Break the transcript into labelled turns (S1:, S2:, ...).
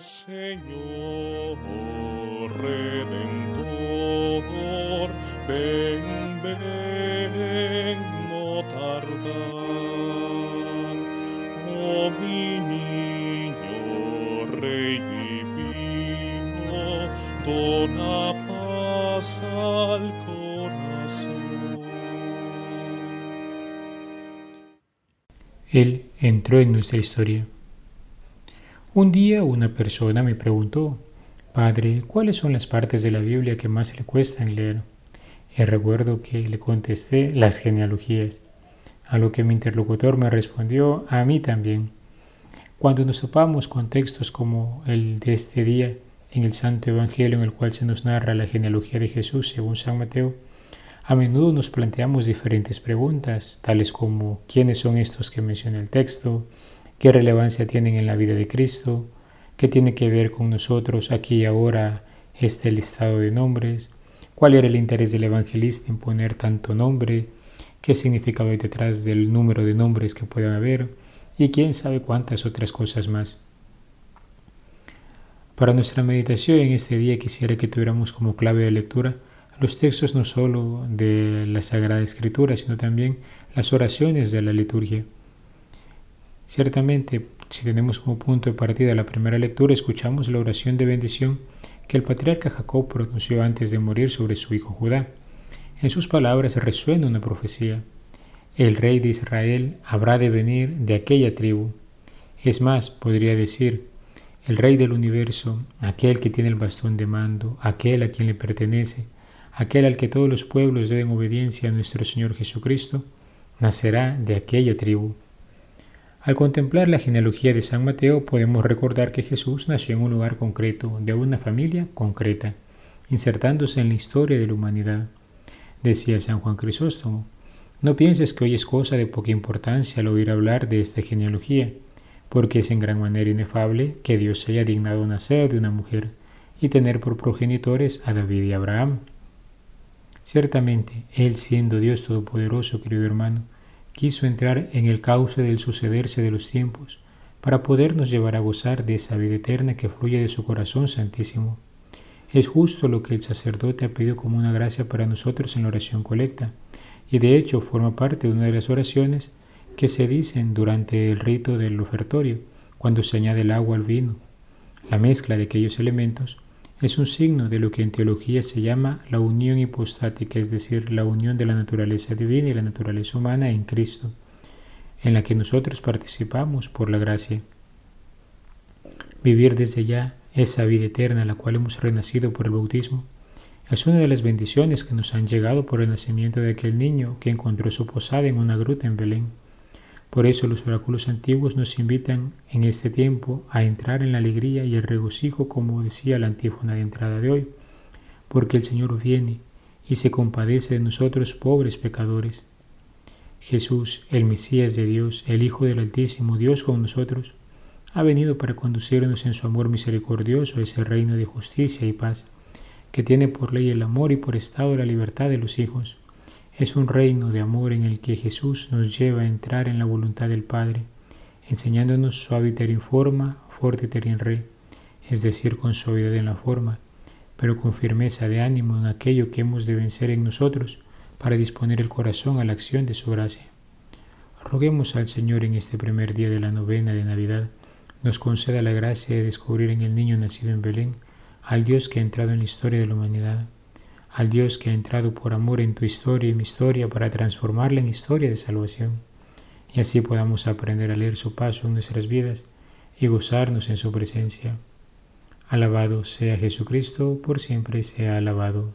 S1: Señor Redentor, ven, ven, no tardar. Oh mi niño, Rey divino, dona paz al corazón.
S2: Él entró en nuestra historia. Un día una persona me preguntó, Padre, ¿cuáles son las partes de la Biblia que más le cuestan leer? Y recuerdo que le contesté las genealogías, a lo que mi interlocutor me respondió, a mí también. Cuando nos topamos con textos como el de este día, en el Santo Evangelio en el cual se nos narra la genealogía de Jesús según San Mateo, a menudo nos planteamos diferentes preguntas, tales como ¿quiénes son estos que menciona el texto? Qué relevancia tienen en la vida de Cristo, qué tiene que ver con nosotros aquí y ahora este listado de nombres, cuál era el interés del evangelista en poner tanto nombre, qué significado hay detrás del número de nombres que puedan haber y quién sabe cuántas otras cosas más. Para nuestra meditación en este día quisiera que tuviéramos como clave de lectura los textos no solo de la Sagrada Escritura, sino también las oraciones de la liturgia. Ciertamente, si tenemos como punto de partida la primera lectura, escuchamos la oración de bendición que el patriarca Jacob pronunció antes de morir sobre su hijo Judá. En sus palabras resuena una profecía. El rey de Israel habrá de venir de aquella tribu. Es más, podría decir, el rey del universo, aquel que tiene el bastón de mando, aquel a quien le pertenece, aquel al que todos los pueblos deben obediencia a nuestro Señor Jesucristo, nacerá de aquella tribu. Al contemplar la genealogía de San Mateo podemos recordar que Jesús nació en un lugar concreto, de una familia concreta, insertándose en la historia de la humanidad. Decía San Juan Crisóstomo, no pienses que hoy es cosa de poca importancia al oír hablar de esta genealogía, porque es en gran manera inefable que Dios se haya dignado nacer de una mujer y tener por progenitores a David y Abraham. Ciertamente, Él siendo Dios Todopoderoso, querido hermano, quiso entrar en el cauce del sucederse de los tiempos, para podernos llevar a gozar de esa vida eterna que fluye de su corazón santísimo. Es justo lo que el sacerdote ha pedido como una gracia para nosotros en la oración colecta, y de hecho forma parte de una de las oraciones que se dicen durante el rito del ofertorio, cuando se añade el agua al vino. La mezcla de aquellos elementos es un signo de lo que en teología se llama la unión hipostática, es decir, la unión de la naturaleza divina y la naturaleza humana en Cristo, en la que nosotros participamos por la gracia. Vivir desde ya esa vida eterna a la cual hemos renacido por el bautismo es una de las bendiciones que nos han llegado por el nacimiento de aquel niño que encontró su posada en una gruta en Belén. Por eso los oráculos antiguos nos invitan en este tiempo a entrar en la alegría y el regocijo, como decía la antífona de entrada de hoy, porque el Señor viene y se compadece de nosotros pobres pecadores. Jesús, el Mesías de Dios, el Hijo del Altísimo, Dios con nosotros, ha venido para conducirnos en su amor misericordioso a ese reino de justicia y paz, que tiene por ley el amor y por estado la libertad de los hijos es un reino de amor en el que Jesús nos lleva a entrar en la voluntad del Padre, enseñándonos suaviter in forma, fortiter in re, es decir, con suavidad en la forma, pero con firmeza de ánimo en aquello que hemos de vencer en nosotros para disponer el corazón a la acción de su gracia. Roguemos al Señor en este primer día de la novena de Navidad, nos conceda la gracia de descubrir en el niño nacido en Belén al Dios que ha entrado en la historia de la humanidad al Dios que ha entrado por amor en tu historia y mi historia para transformarla en historia de salvación, y así podamos aprender a leer su paso en nuestras vidas y gozarnos en su presencia. Alabado sea Jesucristo, por siempre sea alabado.